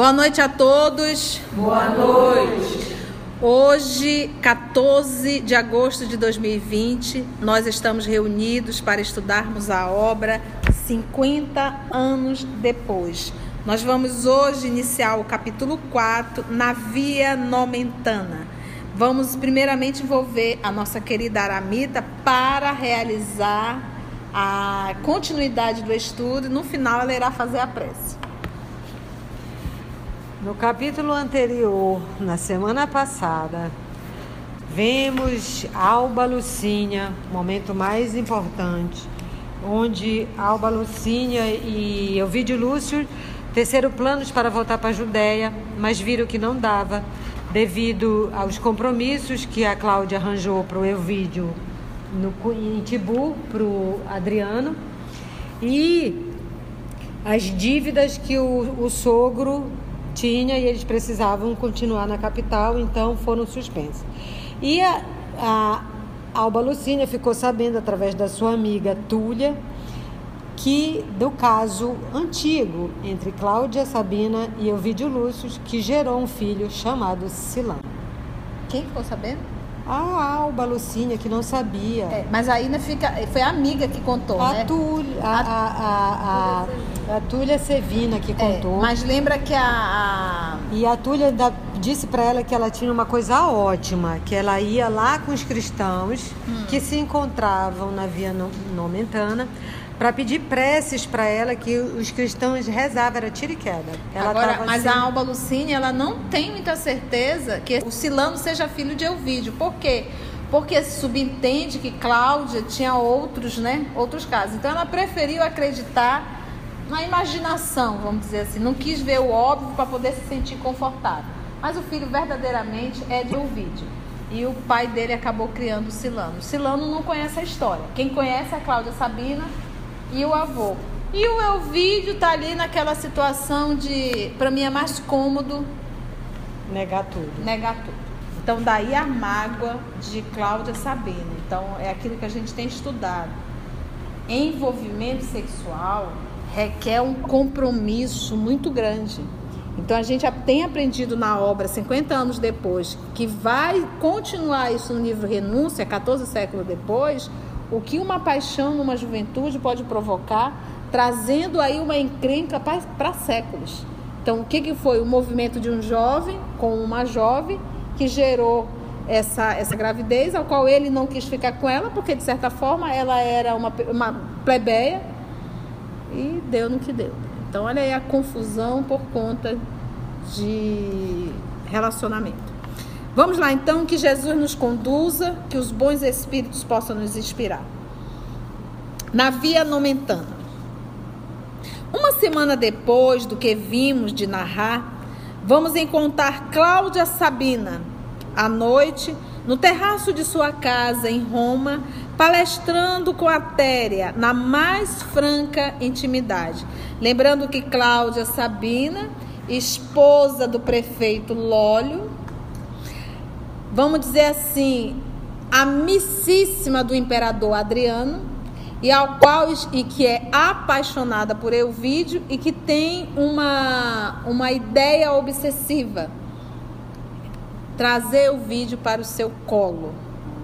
Boa noite a todos. Boa noite. Hoje, 14 de agosto de 2020, nós estamos reunidos para estudarmos a obra 50 anos depois. Nós vamos hoje iniciar o capítulo 4 na Via Nomentana. Vamos primeiramente envolver a nossa querida Aramita para realizar a continuidade do estudo e no final ela irá fazer a prece. No capítulo anterior, na semana passada, vemos Alba Lucinha, momento mais importante, onde Alba Lucinha e Elvídio Lúcio teceram planos para voltar para a Judéia, mas viram que não dava, devido aos compromissos que a Cláudia arranjou para o Elvídio no, em Tibu, para o Adriano, e as dívidas que o, o sogro tinha e eles precisavam continuar na capital, então foram suspensos. E a, a Alba Lucínia ficou sabendo através da sua amiga Túlia que do caso antigo entre Cláudia Sabina e Ovidio Lúcio, que gerou um filho chamado Silão. Quem ficou sabendo? A Alba Lucínia, que não sabia. É, mas ainda fica. Foi a amiga que contou, a né? Túlia, a, a, a, a, a Túlia Sevina que É, contou. mas lembra que a. a- E a Túlia ainda disse para ela que ela tinha uma coisa ótima, que ela ia lá com os cristãos Hum. que se encontravam na Via No- Nomentana para pedir preces para ela que os cristãos rezavam, era tiro e queda. Ela Agora, mas a Alba Lucine, ela não tem muita certeza que o Silano seja filho de Elvídio. Por quê? Porque subentende que Cláudia tinha outros, né? Outros casos. Então ela preferiu acreditar na imaginação, vamos dizer assim. Não quis ver o óbvio para poder se sentir confortável. Mas o filho verdadeiramente é de Elvídio. E o pai dele acabou criando o Silano. O Silano não conhece a história. Quem conhece é a Cláudia Sabina e o avô. E o Elvídio tá ali naquela situação de, para mim é mais cômodo negar tudo. negar tudo. Então daí a mágoa de Cláudia Sabina. Então é aquilo que a gente tem estudado. Envolvimento sexual requer um compromisso muito grande. Então a gente tem aprendido na obra 50 anos depois, que vai continuar isso no livro Renúncia, 14 séculos depois, o que uma paixão numa juventude pode provocar, trazendo aí uma encrenca para séculos. Então, o que, que foi? O movimento de um jovem com uma jovem que gerou essa, essa gravidez, ao qual ele não quis ficar com ela, porque de certa forma ela era uma, uma plebeia e deu no que deu. Então, olha aí a confusão por conta de relacionamento. Vamos lá então, que Jesus nos conduza, que os bons espíritos possam nos inspirar. Na via nomentana. Uma semana depois do que vimos de narrar, vamos encontrar Cláudia Sabina, à noite, no terraço de sua casa em Roma, palestrando com a Téria na mais franca intimidade. Lembrando que Cláudia Sabina, esposa do prefeito Lólio, vamos dizer assim, amicíssima do imperador Adriano, e ao qual e que é apaixonada por Elvídio e que tem uma, uma ideia obsessiva trazer o vídeo para o seu colo,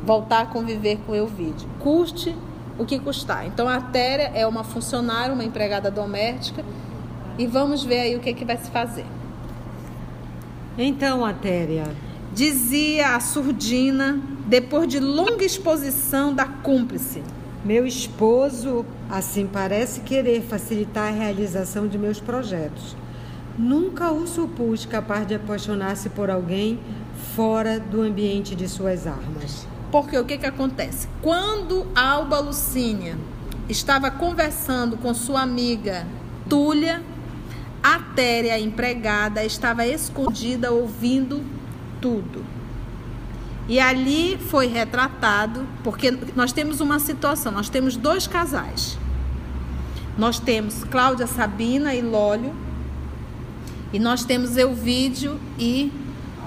voltar a conviver com o vídeo, custe o que custar. Então a Téria é uma funcionária, uma empregada doméstica e vamos ver aí o que, que vai se fazer. Então, Atéria, Dizia a surdina, depois de longa exposição da cúmplice. meu esposo, assim parece querer facilitar a realização de meus projetos. Nunca o supus capaz de apaixonar-se por alguém fora do ambiente de suas armas. Porque o que, que acontece? Quando Alba Lucínia estava conversando com sua amiga Túlia, a Téria, empregada, estava escondida ouvindo tudo. E ali foi retratado, porque nós temos uma situação, nós temos dois casais. Nós temos Cláudia Sabina e Lólio, e nós temos Elvídio e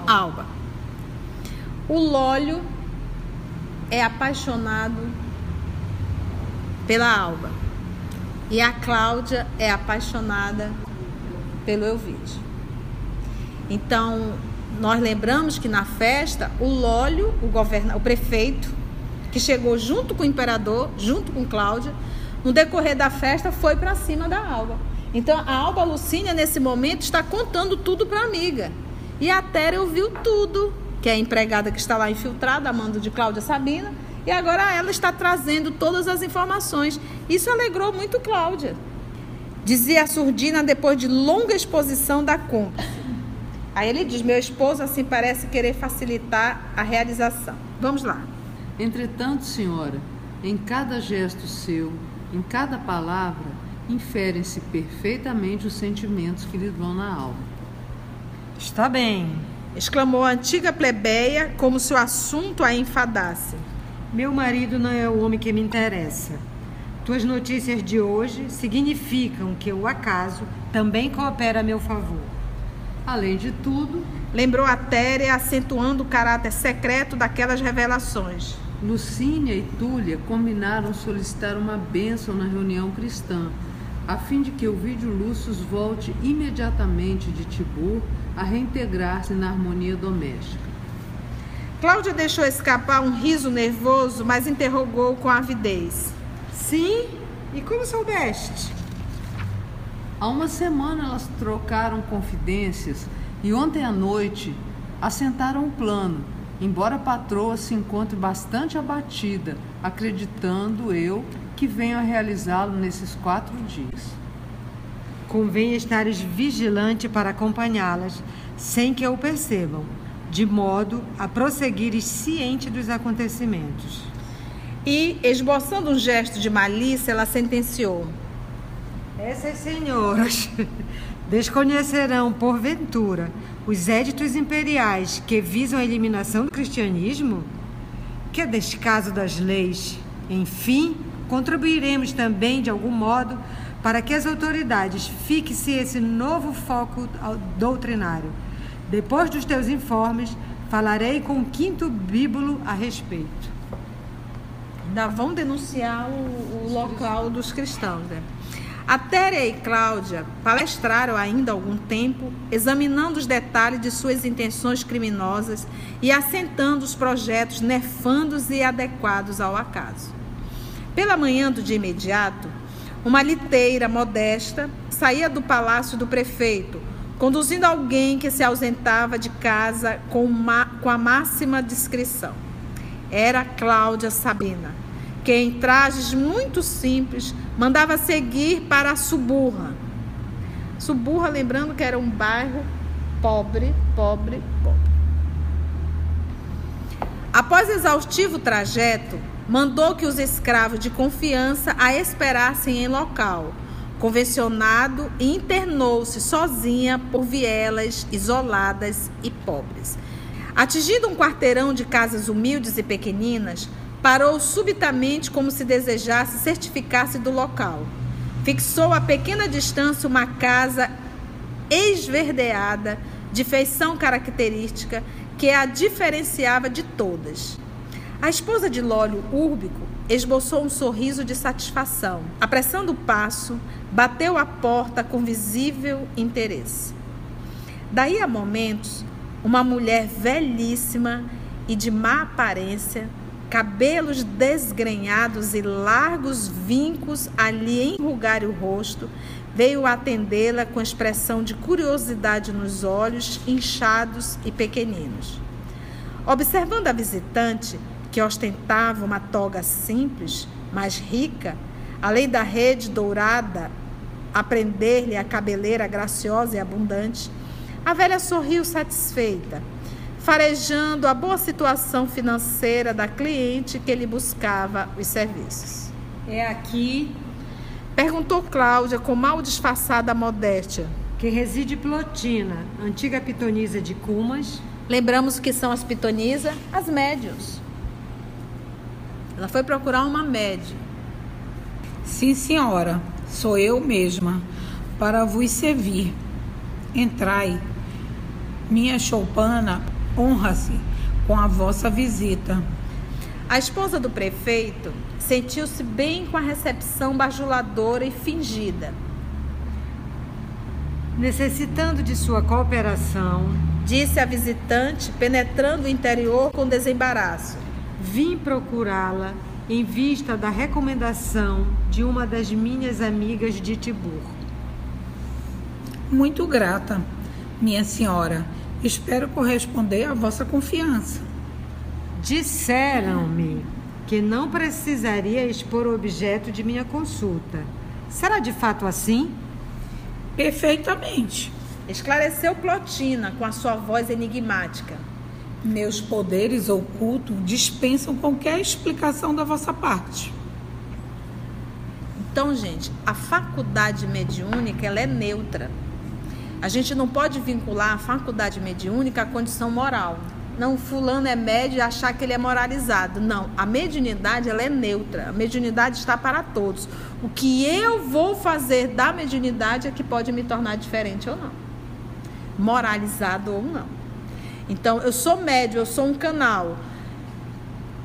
Alba. O Lólio é apaixonado pela Alba. E a Cláudia é apaixonada pelo Elvídio. Então, nós lembramos que na festa, o Lólio, o, governa, o prefeito, que chegou junto com o imperador, junto com Cláudia, no decorrer da festa foi para cima da Alba. Então, a Alba Lucínia, nesse momento, está contando tudo para a amiga. E a Téria ouviu tudo, que é a empregada que está lá infiltrada, a mando de Cláudia Sabina, e agora ela está trazendo todas as informações. Isso alegrou muito Cláudia. Dizia a surdina depois de longa exposição da compra. Aí ele diz: Meu esposo assim parece querer facilitar a realização. Vamos lá. Entretanto, senhora, em cada gesto seu, em cada palavra, inferem-se perfeitamente os sentimentos que lhe vão na alma. Está bem, exclamou a antiga plebeia, como se o assunto a enfadasse. Meu marido não é o homem que me interessa. Tuas notícias de hoje significam que o acaso também coopera a meu favor. Além de tudo, lembrou a Téria, acentuando o caráter secreto daquelas revelações. Lucínia e Túlia combinaram solicitar uma bênção na reunião cristã, a fim de que o vídeo Lúcius volte imediatamente de Tibur a reintegrar-se na harmonia doméstica. Cláudia deixou escapar um riso nervoso, mas interrogou com avidez. Sim? E como soubeste? Há uma semana elas trocaram confidências e ontem à noite assentaram um plano, embora a patroa se encontre bastante abatida, acreditando eu que venho a realizá-lo nesses quatro dias. Convém estares vigilante para acompanhá-las, sem que o percebam, de modo a prosseguires ciente dos acontecimentos. E, esboçando um gesto de malícia, ela sentenciou: Essas senhoras desconhecerão, porventura, os éditos imperiais que visam a eliminação do cristianismo? Que é descaso das leis. Enfim, contribuiremos também, de algum modo, para que as autoridades fixem esse novo foco doutrinário depois dos teus informes, falarei com o quinto bíbulo a respeito. Ainda vão denunciar o, o local dos cristãos, né? A Téria e Cláudia palestraram ainda algum tempo, examinando os detalhes de suas intenções criminosas e assentando os projetos nefandos e adequados ao acaso. Pela manhã do dia imediato, uma liteira modesta saía do palácio do prefeito, conduzindo alguém que se ausentava de casa com, uma, com a máxima discrição. Era Cláudia Sabina, que em trajes muito simples mandava seguir para a Suburra. Suburra, lembrando que era um bairro pobre, pobre, pobre. Após exaustivo trajeto, mandou que os escravos de confiança a esperassem em local convencionado e internou-se sozinha por vielas isoladas e pobres. Atingindo um quarteirão de casas humildes e pequeninas, parou subitamente como se desejasse certificar-se do local. Fixou a pequena distância uma casa esverdeada, de feição característica, que a diferenciava de todas. A esposa de Lólio Úrbico esboçou um sorriso de satisfação. Apressando o passo, bateu a porta com visível interesse. Daí a momentos, uma mulher velhíssima e de má aparência, cabelos desgrenhados e largos vincos ali enrugar o rosto, veio atendê-la com expressão de curiosidade nos olhos inchados e pequeninos. Observando a visitante, que ostentava uma toga simples, mas rica, além da rede dourada a prender-lhe a cabeleira graciosa e abundante, a velha sorriu satisfeita, farejando a boa situação financeira da cliente que lhe buscava os serviços. É aqui, perguntou Cláudia com mal disfarçada modéstia, que reside Plotina, antiga pitonisa de Cumas. Lembramos que são as pitonisas, as médios. Ela foi procurar uma média. Sim, senhora, sou eu mesma, para vos servir. Entrai. Minha choupana honra-se com a vossa visita. A esposa do prefeito sentiu-se bem com a recepção bajuladora e fingida. necessitando de sua cooperação, disse a visitante, penetrando o interior com desembaraço. Vim procurá-la em vista da recomendação de uma das minhas amigas de Tibur. Muito grata, minha senhora. Espero corresponder à vossa confiança. Disseram-me que não precisaria expor o objeto de minha consulta. Será de fato assim? Perfeitamente. Esclareceu Plotina com a sua voz enigmática. Meus poderes ocultos dispensam qualquer explicação da vossa parte. Então, gente, a faculdade mediúnica ela é neutra. A gente não pode vincular a faculdade mediúnica à condição moral. Não, fulano é médio e achar que ele é moralizado. Não, a mediunidade ela é neutra. A mediunidade está para todos. O que eu vou fazer da mediunidade é que pode me tornar diferente ou não. Moralizado ou não. Então, eu sou médio, eu sou um canal.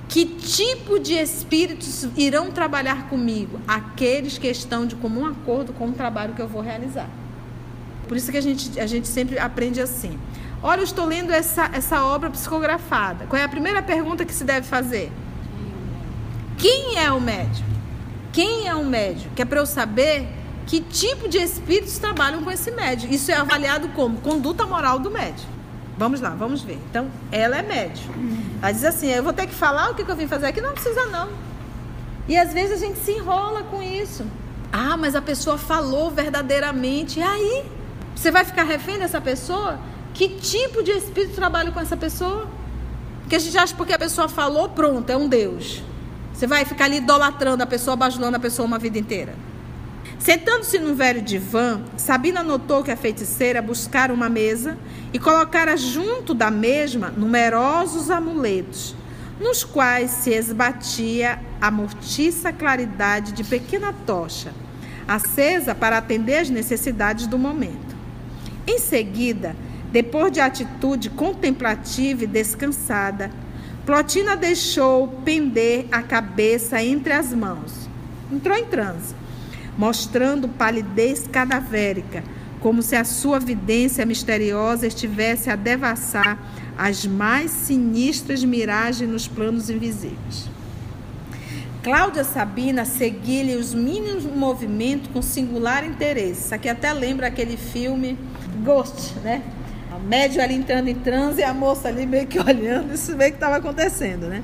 Que tipo de espíritos irão trabalhar comigo? Aqueles que estão de comum acordo com o trabalho que eu vou realizar. Por isso que a gente, a gente sempre aprende assim. Olha, eu estou lendo essa, essa obra psicografada. Qual é a primeira pergunta que se deve fazer? Quem é o médium? Quem é o médium? Que é para eu saber que tipo de espíritos trabalham com esse médium. Isso é avaliado como conduta moral do médium. Vamos lá, vamos ver. Então, ela é médium. Ela diz assim: eu vou ter que falar o que eu vim fazer aqui? Não precisa, não. E às vezes a gente se enrola com isso. Ah, mas a pessoa falou verdadeiramente. E aí? Você vai ficar refém dessa pessoa? Que tipo de espírito trabalha com essa pessoa? Porque a gente acha porque a pessoa falou, pronto, é um Deus. Você vai ficar ali idolatrando a pessoa, bajulando a pessoa uma vida inteira. Sentando-se num velho divã, Sabina notou que a feiticeira buscara uma mesa e colocara junto da mesma numerosos amuletos, nos quais se esbatia a mortiça claridade de pequena tocha, acesa para atender às necessidades do momento. Em seguida, depois de atitude contemplativa e descansada, Plotina deixou pender a cabeça entre as mãos. Entrou em transe, mostrando palidez cadavérica, como se a sua vidência misteriosa estivesse a devassar as mais sinistras miragens nos planos invisíveis. Cláudia Sabina seguia-lhe os mínimos movimentos com singular interesse. Isso aqui até lembra aquele filme Ghost, né? A médio ali entrando em transe e a moça ali meio que olhando, isso meio que estava acontecendo, né?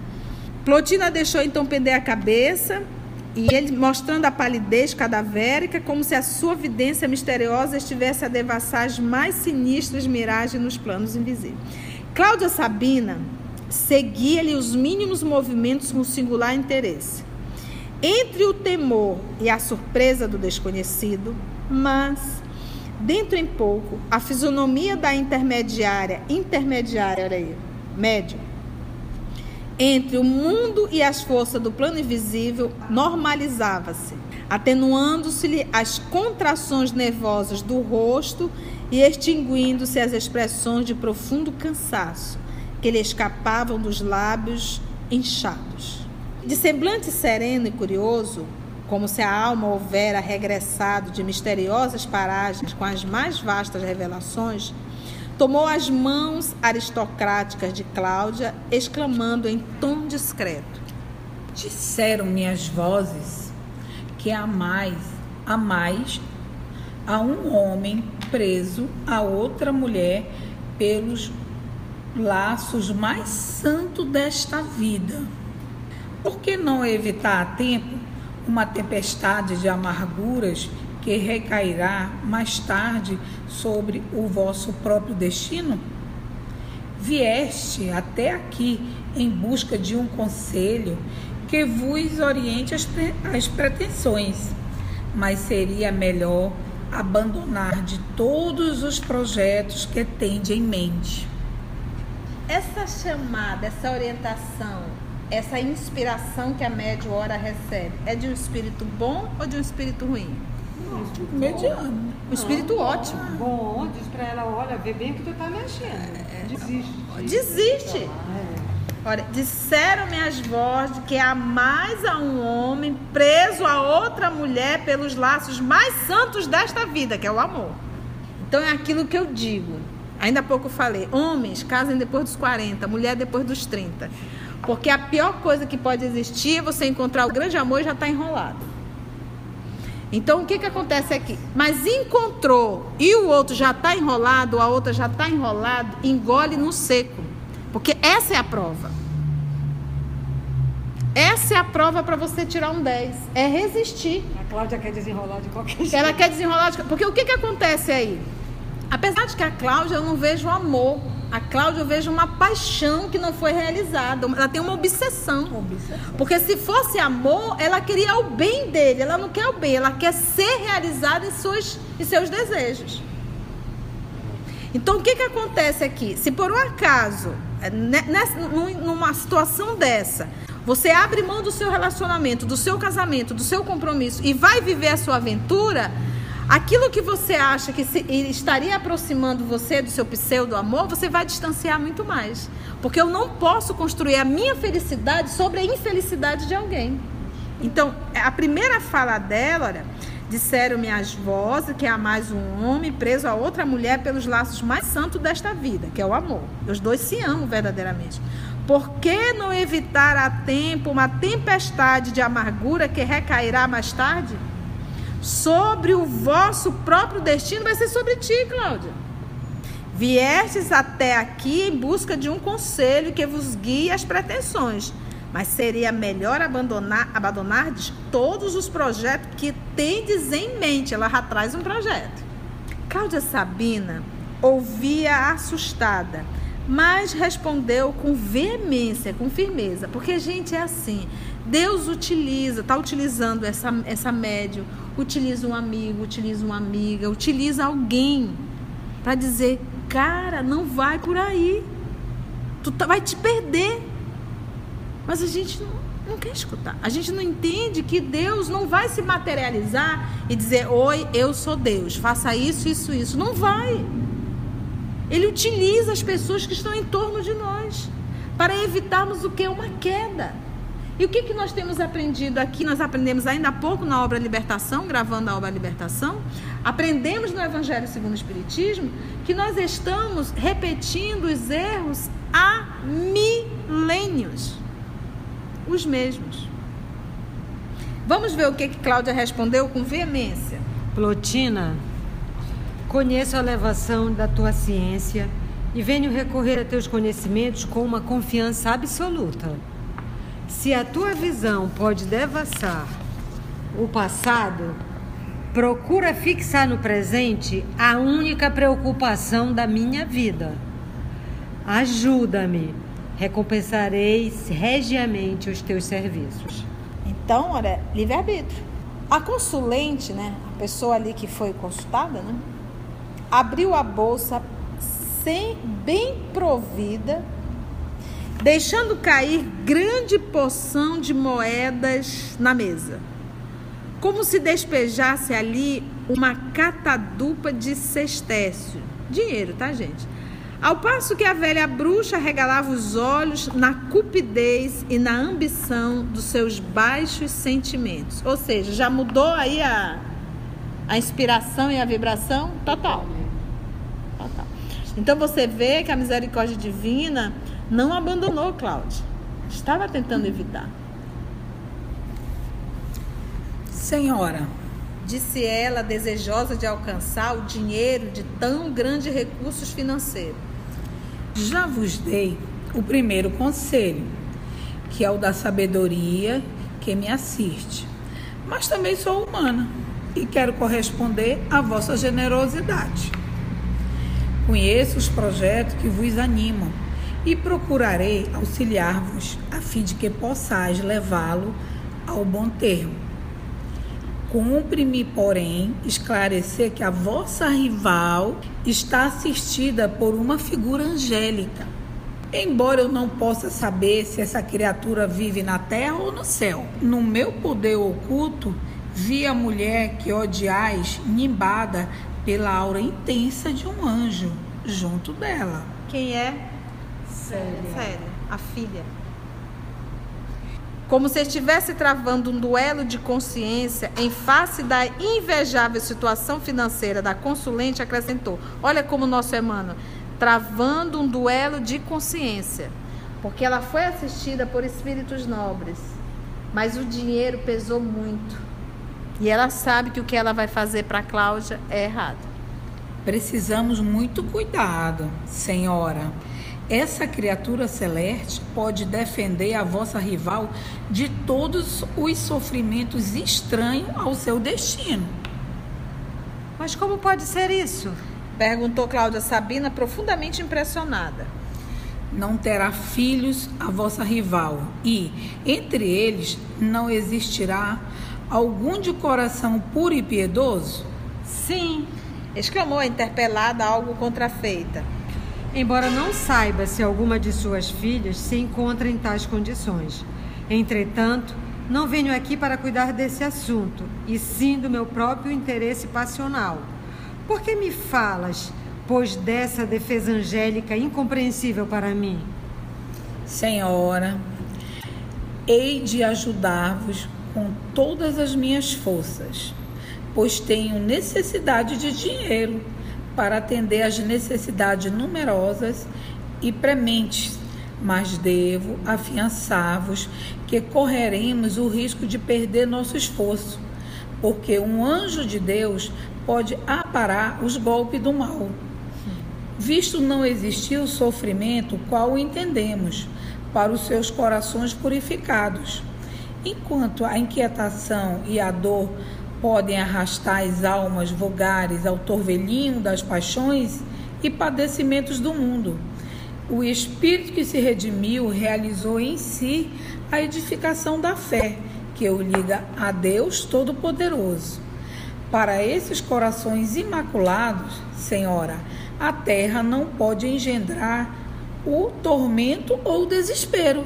Plotina deixou então pender a cabeça e ele mostrando a palidez cadavérica, como se a sua vidência misteriosa estivesse a devassar as mais sinistras miragens nos planos invisíveis. Cláudia Sabina seguia-lhe os mínimos movimentos com singular interesse. Entre o temor e a surpresa do desconhecido, mas Dentro em pouco, a fisionomia da intermediária, intermediária, olha aí, médio, entre o mundo e as forças do plano invisível normalizava-se, atenuando-se-lhe as contrações nervosas do rosto e extinguindo-se as expressões de profundo cansaço que lhe escapavam dos lábios inchados. De semblante sereno e curioso, como se a alma houvera regressado de misteriosas paragens com as mais vastas revelações, tomou as mãos aristocráticas de Cláudia, exclamando em tom discreto: Disseram-me as vozes que amais, amais a um homem preso a outra mulher pelos laços mais santos desta vida. Por que não evitar a tempo uma tempestade de amarguras que recairá mais tarde sobre o vosso próprio destino? Vieste até aqui em busca de um conselho que vos oriente as, as pretensões, mas seria melhor abandonar de todos os projetos que tende em mente. Essa chamada, essa orientação essa inspiração que a médio hora recebe é de um espírito bom ou de um espírito ruim? Mediano. Um espírito Não, ótimo. Bom, diz pra ela, olha, vê bem que tu tá mexendo. É, desiste. Desiste. É. Olha, disseram-me as vozes que há mais a um homem preso a outra mulher pelos laços mais santos desta vida, que é o amor. Então é aquilo que eu digo. Ainda há pouco eu falei, homens casem depois dos 40, mulher depois dos 30. Porque a pior coisa que pode existir é você encontrar o grande amor e já está enrolado. Então o que, que acontece aqui? Mas encontrou e o outro já está enrolado, a outra já está enrolado, engole no seco. Porque essa é a prova. Essa é a prova para você tirar um 10. É resistir. A Cláudia quer desenrolar de qualquer jeito. Ela quer desenrolar. De... Porque o que, que acontece aí? Apesar de que a Cláudia eu não vejo amor. A Cláudia eu vejo uma paixão que não foi realizada. Ela tem uma obsessão. Obsessão. Porque se fosse amor, ela queria o bem dele. Ela não quer o bem, ela quer ser realizada em, suas, em seus desejos. Então o que, que acontece aqui? Se por um acaso, nessa, numa situação dessa, você abre mão do seu relacionamento, do seu casamento, do seu compromisso e vai viver a sua aventura, aquilo que você acha que se, estaria aproximando você do seu pseudo amor, você vai distanciar muito mais. Porque eu não posso construir a minha felicidade sobre a infelicidade de alguém. Então, a primeira fala dela, olha, disseram-me as vozes que há mais um homem preso a outra mulher pelos laços mais santos desta vida, que é o amor. Os dois se amam verdadeiramente. Por que não evitar a tempo uma tempestade de amargura que recairá mais tarde? Sobre o vosso próprio destino, vai ser sobre ti, Cláudia. Viestes até aqui em busca de um conselho que vos guie as pretensões, mas seria melhor abandonar, abandonar todos os projetos que tendes em mente. Ela traz um projeto. Cláudia Sabina ouvia assustada mas respondeu com veemência, com firmeza, porque gente é assim. Deus utiliza, está utilizando essa, essa médium, utiliza um amigo, utiliza uma amiga, utiliza alguém para dizer, cara, não vai por aí, tu tá, vai te perder. Mas a gente não, não quer escutar. A gente não entende que Deus não vai se materializar e dizer, oi, eu sou Deus, faça isso, isso, isso. Não vai. Ele utiliza as pessoas que estão em torno de nós para evitarmos o que? Uma queda. E o que, que nós temos aprendido aqui? Nós aprendemos ainda há pouco na obra Libertação, gravando a obra Libertação. Aprendemos no Evangelho segundo o Espiritismo que nós estamos repetindo os erros há milênios. Os mesmos. Vamos ver o que, que Cláudia respondeu com veemência. Plotina, Conheço a elevação da tua ciência e venho recorrer a teus conhecimentos com uma confiança absoluta. Se a tua visão pode devassar o passado, procura fixar no presente a única preocupação da minha vida. Ajuda-me, recompensarei regiamente os teus serviços. Então, olha, livre-arbítrio. A consulente, né, a pessoa ali que foi consultada, né, abriu a bolsa sem bem provida, deixando cair grande porção de moedas na mesa, como se despejasse ali uma catadupa de cestécio. Dinheiro, tá, gente? Ao passo que a velha bruxa regalava os olhos na cupidez e na ambição dos seus baixos sentimentos. Ou seja, já mudou aí a, a inspiração e a vibração total. Então você vê que a misericórdia divina não abandonou Cláudia. Estava tentando evitar. Senhora, disse ela, desejosa de alcançar o dinheiro de tão grandes recursos financeiros. Já vos dei o primeiro conselho, que é o da sabedoria que me assiste. Mas também sou humana e quero corresponder à vossa generosidade. Conheço os projetos que vos animam e procurarei auxiliar-vos a fim de que possais levá-lo ao bom termo. Cumpre-me, porém, esclarecer que a vossa rival está assistida por uma figura angélica. Embora eu não possa saber se essa criatura vive na terra ou no céu, no meu poder oculto, vi a mulher que odiais nimbada pela aura intensa de um anjo junto dela. Quem é? Célia. Célia, a filha. como se estivesse travando um duelo de consciência em face da invejável situação financeira da consulente, acrescentou: Olha como nosso Emmanuel, travando um duelo de consciência, porque ela foi assistida por espíritos nobres, mas o dinheiro pesou muito. E ela sabe que o que ela vai fazer para Cláudia é errado. Precisamos muito cuidado, senhora essa criatura celeste pode defender a vossa rival de todos os sofrimentos estranhos ao seu destino. Mas como pode ser isso? Perguntou Cláudia Sabina, profundamente impressionada. Não terá filhos a vossa rival, e entre eles não existirá algum de coração puro e piedoso? Sim, exclamou a interpelada, algo contrafeita embora não saiba se alguma de suas filhas se encontra em tais condições. Entretanto, não venho aqui para cuidar desse assunto, e sim do meu próprio interesse passional. Por que me falas, pois, dessa defesa angélica incompreensível para mim? Senhora, hei de ajudar-vos com todas as minhas forças, pois tenho necessidade de dinheiro para atender às necessidades numerosas e prementes, mas devo afiançar-vos que correremos o risco de perder nosso esforço, porque um anjo de Deus pode aparar os golpes do mal. Visto não existir o sofrimento qual entendemos, para os seus corações purificados, enquanto a inquietação e a dor podem arrastar as almas vulgares ao torvelinho das paixões e padecimentos do mundo. O Espírito que se redimiu realizou em si a edificação da fé, que o liga a Deus Todo-Poderoso. Para esses corações imaculados, Senhora, a terra não pode engendrar o tormento ou o desespero.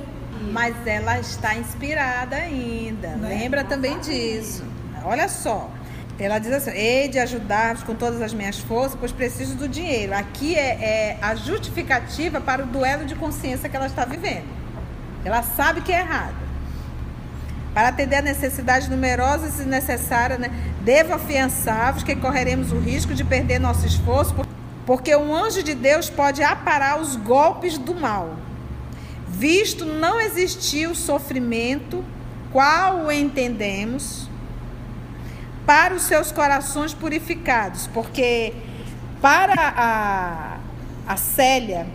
Mas ela está inspirada ainda. Né? Lembra também disso. Olha só. Ela diz assim: hei de ajudar-vos com todas as minhas forças, pois preciso do dinheiro. Aqui é, é, a justificativa para o duelo de consciência que ela está vivendo. Ela sabe que é errado. Para atender a necessidades numerosas e necessárias, né, devo afiançar-vos que correremos o risco de perder nosso esforço, porque um anjo de Deus pode aparar os golpes do mal. Visto não existir o sofrimento, qual o entendemos para os seus corações purificados, porque para a, a Célia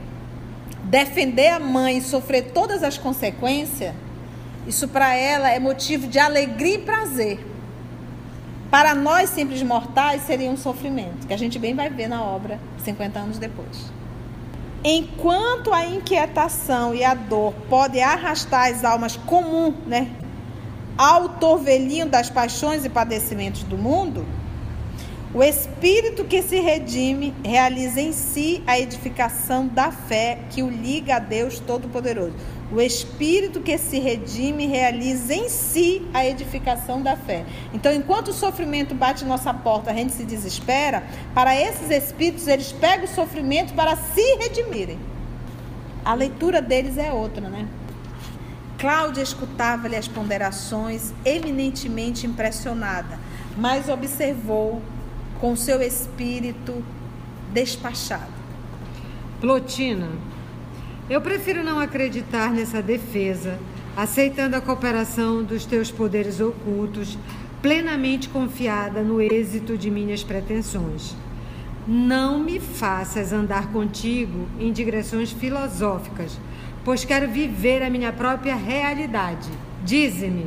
defender a mãe e sofrer todas as consequências, isso para ela é motivo de alegria e prazer. Para nós, simples mortais, seria um sofrimento, que a gente bem vai ver na obra 50 anos depois. Enquanto a inquietação e a dor podem arrastar as almas comuns, né, ao torvelinho das paixões e padecimentos do mundo, o espírito que se redime realiza em si a edificação da fé que o liga a Deus Todo-Poderoso. O espírito que se redime realiza em si a edificação da fé. Então, enquanto o sofrimento bate nossa porta, a gente se desespera, para esses espíritos, eles pegam o sofrimento para se redimirem. A leitura deles é outra, né? Cláudia escutava-lhe as ponderações, eminentemente impressionada, mas observou com seu espírito despachado. Plotina, eu prefiro não acreditar nessa defesa, aceitando a cooperação dos teus poderes ocultos, plenamente confiada no êxito de minhas pretensões. Não me faças andar contigo em digressões filosóficas pois quero viver a minha própria realidade. Dize-me,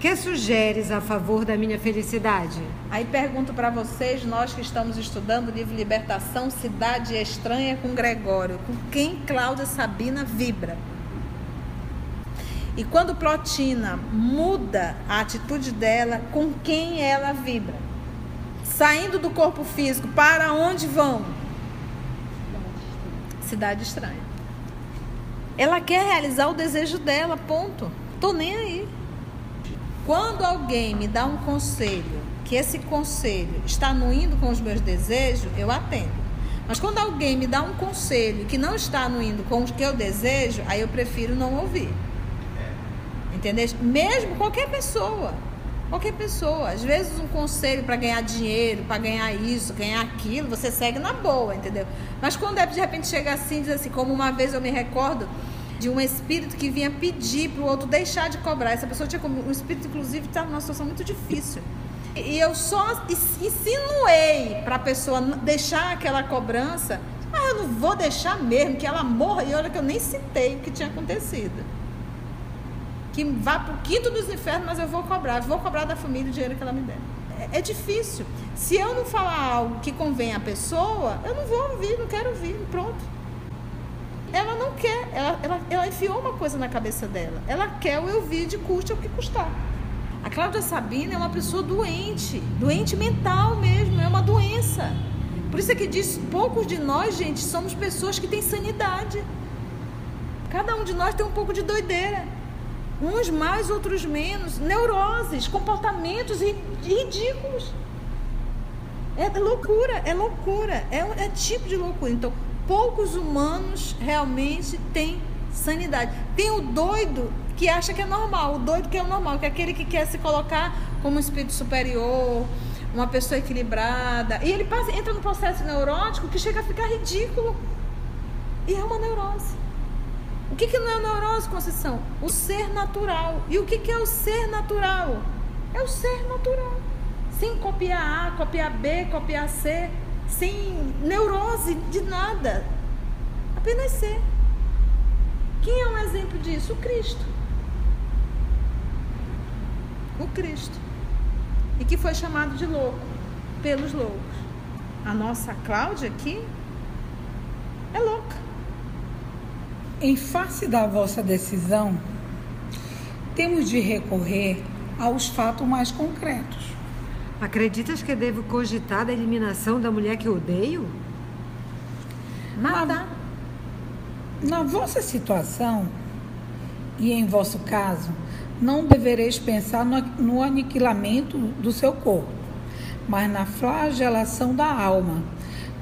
que sugeres a favor da minha felicidade? Aí pergunto para vocês, nós que estamos estudando o livro Libertação, Cidade Estranha com Gregório, com quem Cláudia Sabina vibra? E quando Plotina muda a atitude dela, com quem ela vibra? Saindo do corpo físico, para onde vão? Cidade estranha. Ela quer realizar o desejo dela, ponto. Tô nem aí. Quando alguém me dá um conselho, que esse conselho está anuindo com os meus desejos, eu atendo. Mas quando alguém me dá um conselho que não está anuindo com o que eu desejo, aí eu prefiro não ouvir. Entendeu? Mesmo qualquer pessoa. Qualquer pessoa. Às vezes um conselho para ganhar dinheiro, para ganhar isso, ganhar aquilo, você segue na boa, entendeu? Mas quando é, de repente chega assim, diz assim, como uma vez eu me recordo de um espírito que vinha pedir para o outro deixar de cobrar. Essa pessoa tinha. O espírito, inclusive, estava numa situação muito difícil. E eu só insinuei para a pessoa deixar aquela cobrança. Ah, eu não vou deixar mesmo que ela morra. E olha que eu nem citei o que tinha acontecido. Que vá para o quinto dos infernos, mas eu vou cobrar. Vou cobrar da família o dinheiro que ela me der. É, é difícil. Se eu não falar algo que convém à pessoa, eu não vou ouvir, não quero ouvir. Pronto. Ela não quer, ela, ela, ela enfiou uma coisa na cabeça dela. Ela quer o eu de custe o que custar. A Cláudia Sabina é uma pessoa doente, doente mental mesmo, é uma doença. Por isso é que diz, poucos de nós, gente, somos pessoas que têm sanidade. Cada um de nós tem um pouco de doideira. Uns mais, outros menos. Neuroses, comportamentos ridículos. É loucura, é loucura, é, é tipo de loucura. Então, poucos humanos realmente têm sanidade. Tem o doido que acha que é normal, o doido que é o normal, que é aquele que quer se colocar como um espírito superior, uma pessoa equilibrada. E ele passa, entra no processo neurótico que chega a ficar ridículo. E é uma neurose. O que, que não é neurose, Conceição? O ser natural. E o que, que é o ser natural? É o ser natural. Sem copiar A, copiar B, copiar C, sem neurose de nada. Apenas ser. Quem é um exemplo disso? O Cristo. O Cristo. E que foi chamado de louco pelos loucos. A nossa Cláudia aqui é louca. Em face da vossa decisão, temos de recorrer aos fatos mais concretos. Acreditas que devo cogitar da eliminação da mulher que odeio? Nada. Na, na vossa situação, e em vosso caso, não devereis pensar no, no aniquilamento do seu corpo, mas na flagelação da alma,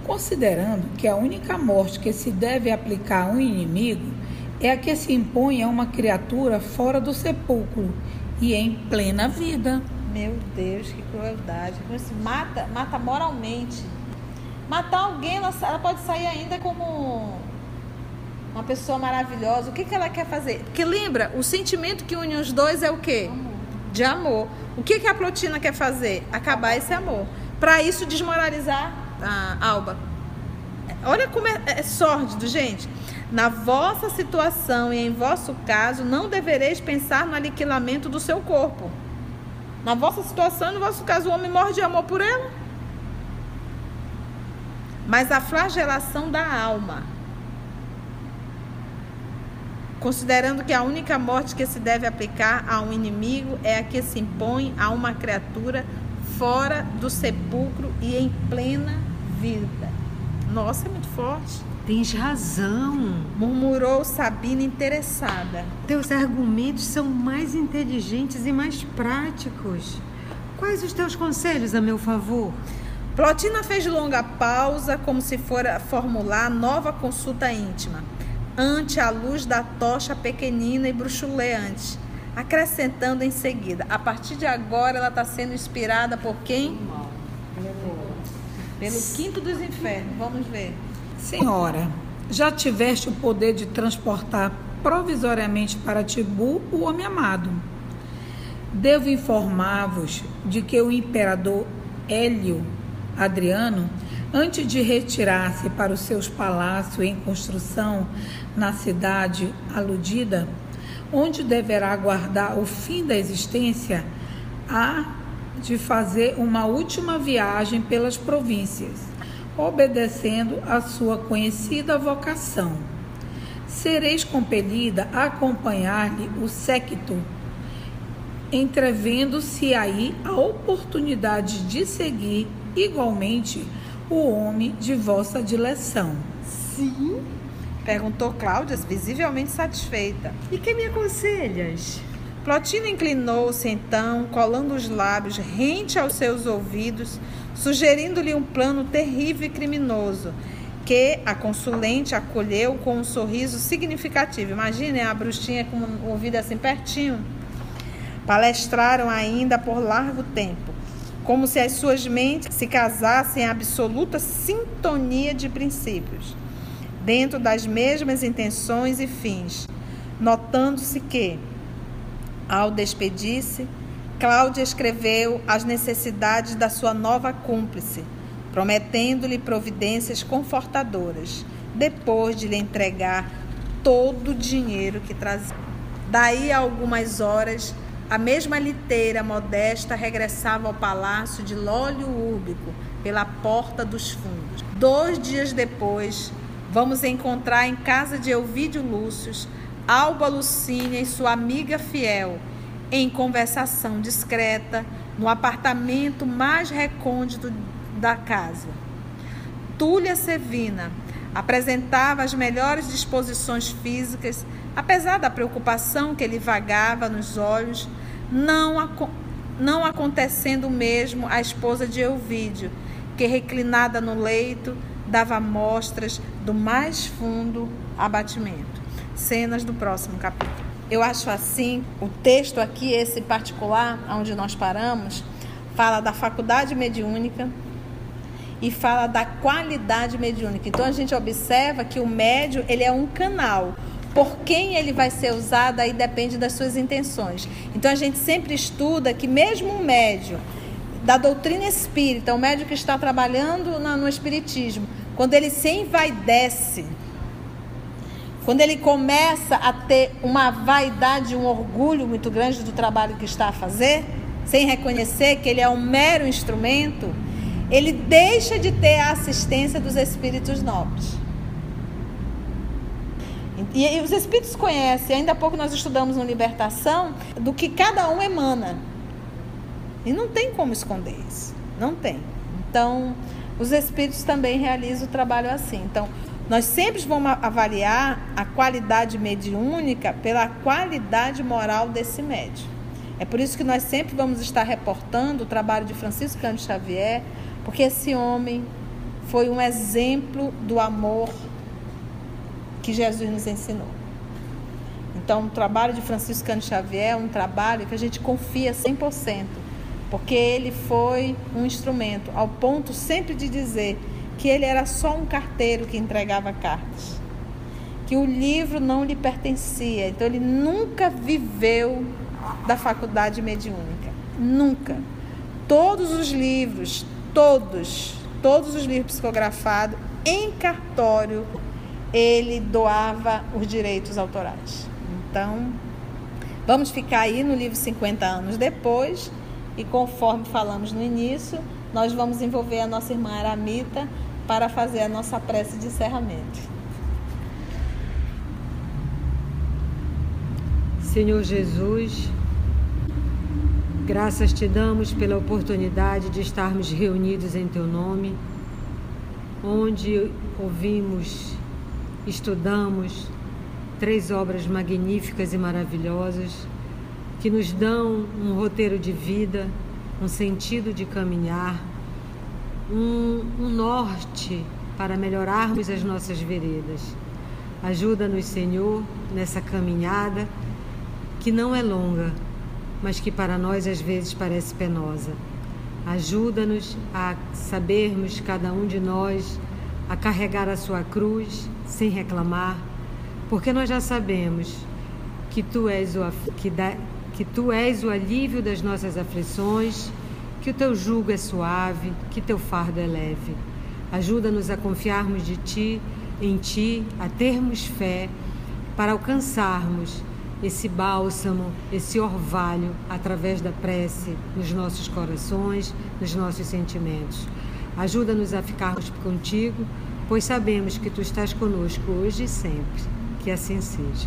considerando que a única morte que se deve aplicar a um inimigo é a que se impõe a uma criatura fora do sepulcro e em plena vida. Meu Deus, que crueldade. Mata, mata moralmente. Matar alguém, ela, ela pode sair ainda como uma pessoa maravilhosa. O que, que ela quer fazer? Porque lembra, o sentimento que une os dois é o quê? Amor. De amor. O que, que a Plotina quer fazer? Acabar esse amor. Para isso, desmoralizar a Alba. Olha como é, é sórdido, gente. Na vossa situação e em vosso caso, não devereis pensar no aniquilamento do seu corpo na vossa situação, no vosso caso, o homem morre de amor por ela. Mas a flagelação da alma. Considerando que a única morte que se deve aplicar a um inimigo é a que se impõe a uma criatura fora do sepulcro e em plena vida. Nossa, é muito forte. Tens razão, murmurou Sabina interessada. Teus argumentos são mais inteligentes e mais práticos. Quais os teus conselhos a meu favor? Plotina fez longa pausa, como se fora formular nova consulta íntima, ante a luz da tocha pequenina e bruxuleante, acrescentando em seguida: a partir de agora ela está sendo inspirada por quem? Pelo quinto dos infernos. Vamos ver. Senhora, já tiveste o poder de transportar provisoriamente para Tibu o homem amado. Devo informar-vos de que o imperador Hélio Adriano, antes de retirar-se para os seus palácios em construção na cidade aludida, onde deverá aguardar o fim da existência, há de fazer uma última viagem pelas províncias obedecendo a sua conhecida vocação. Sereis compelida a acompanhar-lhe o séquito, entrevendo-se aí a oportunidade de seguir igualmente o homem de vossa dileção. Sim? Perguntou Cláudia, visivelmente satisfeita. E que me aconselhas? Plotina inclinou-se então, colando os lábios rente aos seus ouvidos, sugerindo-lhe um plano terrível e criminoso, que a consulente acolheu com um sorriso significativo. Imagine a bruxinha com o ouvido assim pertinho. Palestraram ainda por largo tempo, como se as suas mentes se casassem em absoluta sintonia de princípios, dentro das mesmas intenções e fins, notando-se que, ao despedir-se, Cláudia escreveu as necessidades da sua nova cúmplice, prometendo-lhe providências confortadoras, depois de lhe entregar todo o dinheiro que trazia. Daí a algumas horas, a mesma liteira modesta regressava ao palácio de Lólio Úrbico pela porta dos fundos. Dois dias depois, vamos encontrar em casa de Elvídio Lúcius Alba Lucínia e sua amiga fiel em conversação discreta no apartamento mais recôndito da casa. Túlia Sevina apresentava as melhores disposições físicas, apesar da preocupação que lhe vagava nos olhos, não, não acontecendo mesmo à esposa de Elvídio, que reclinada no leito dava mostras do mais fundo abatimento. Cenas do próximo capítulo. Eu acho assim, o texto aqui, esse particular, onde nós paramos, fala da faculdade mediúnica e fala da qualidade mediúnica. Então a gente observa que o médio, ele é um canal. Por quem ele vai ser usado aí depende das suas intenções. Então a gente sempre estuda que mesmo um médio da doutrina espírita, o médio que está trabalhando no espiritismo, quando ele se envaidece, quando ele começa a ter uma vaidade, um orgulho muito grande do trabalho que está a fazer, sem reconhecer que ele é um mero instrumento, ele deixa de ter a assistência dos espíritos nobres. E, e os espíritos conhecem, ainda há pouco nós estudamos no Libertação, do que cada um emana. E não tem como esconder isso. Não tem. Então, os espíritos também realizam o trabalho assim. Então, nós sempre vamos avaliar a qualidade mediúnica pela qualidade moral desse médium. É por isso que nós sempre vamos estar reportando o trabalho de Francisco Cândido Xavier, porque esse homem foi um exemplo do amor que Jesus nos ensinou. Então, o trabalho de Francisco Cândido Xavier é um trabalho que a gente confia 100%, porque ele foi um instrumento, ao ponto sempre de dizer que ele era só um carteiro que entregava cartas, que o livro não lhe pertencia, então ele nunca viveu da faculdade mediúnica, nunca. Todos os livros, todos, todos os livros psicografados em cartório, ele doava os direitos autorais. Então, vamos ficar aí no livro 50 anos depois, e conforme falamos no início, nós vamos envolver a nossa irmã Aramita para fazer a nossa prece de encerramento. Senhor Jesus, graças te damos pela oportunidade de estarmos reunidos em teu nome, onde ouvimos, estudamos três obras magníficas e maravilhosas que nos dão um roteiro de vida, um sentido de caminhar um, um norte para melhorarmos as nossas veredas. Ajuda-nos, Senhor, nessa caminhada que não é longa, mas que para nós às vezes parece penosa. Ajuda-nos a sabermos, cada um de nós, a carregar a sua cruz sem reclamar, porque nós já sabemos que tu és o, que, da, que tu és o alívio das nossas aflições que o teu jugo é suave, que teu fardo é leve. Ajuda-nos a confiarmos de ti, em ti, a termos fé para alcançarmos esse bálsamo, esse orvalho através da prece nos nossos corações, nos nossos sentimentos. Ajuda-nos a ficarmos contigo, pois sabemos que tu estás conosco hoje e sempre. Que assim seja.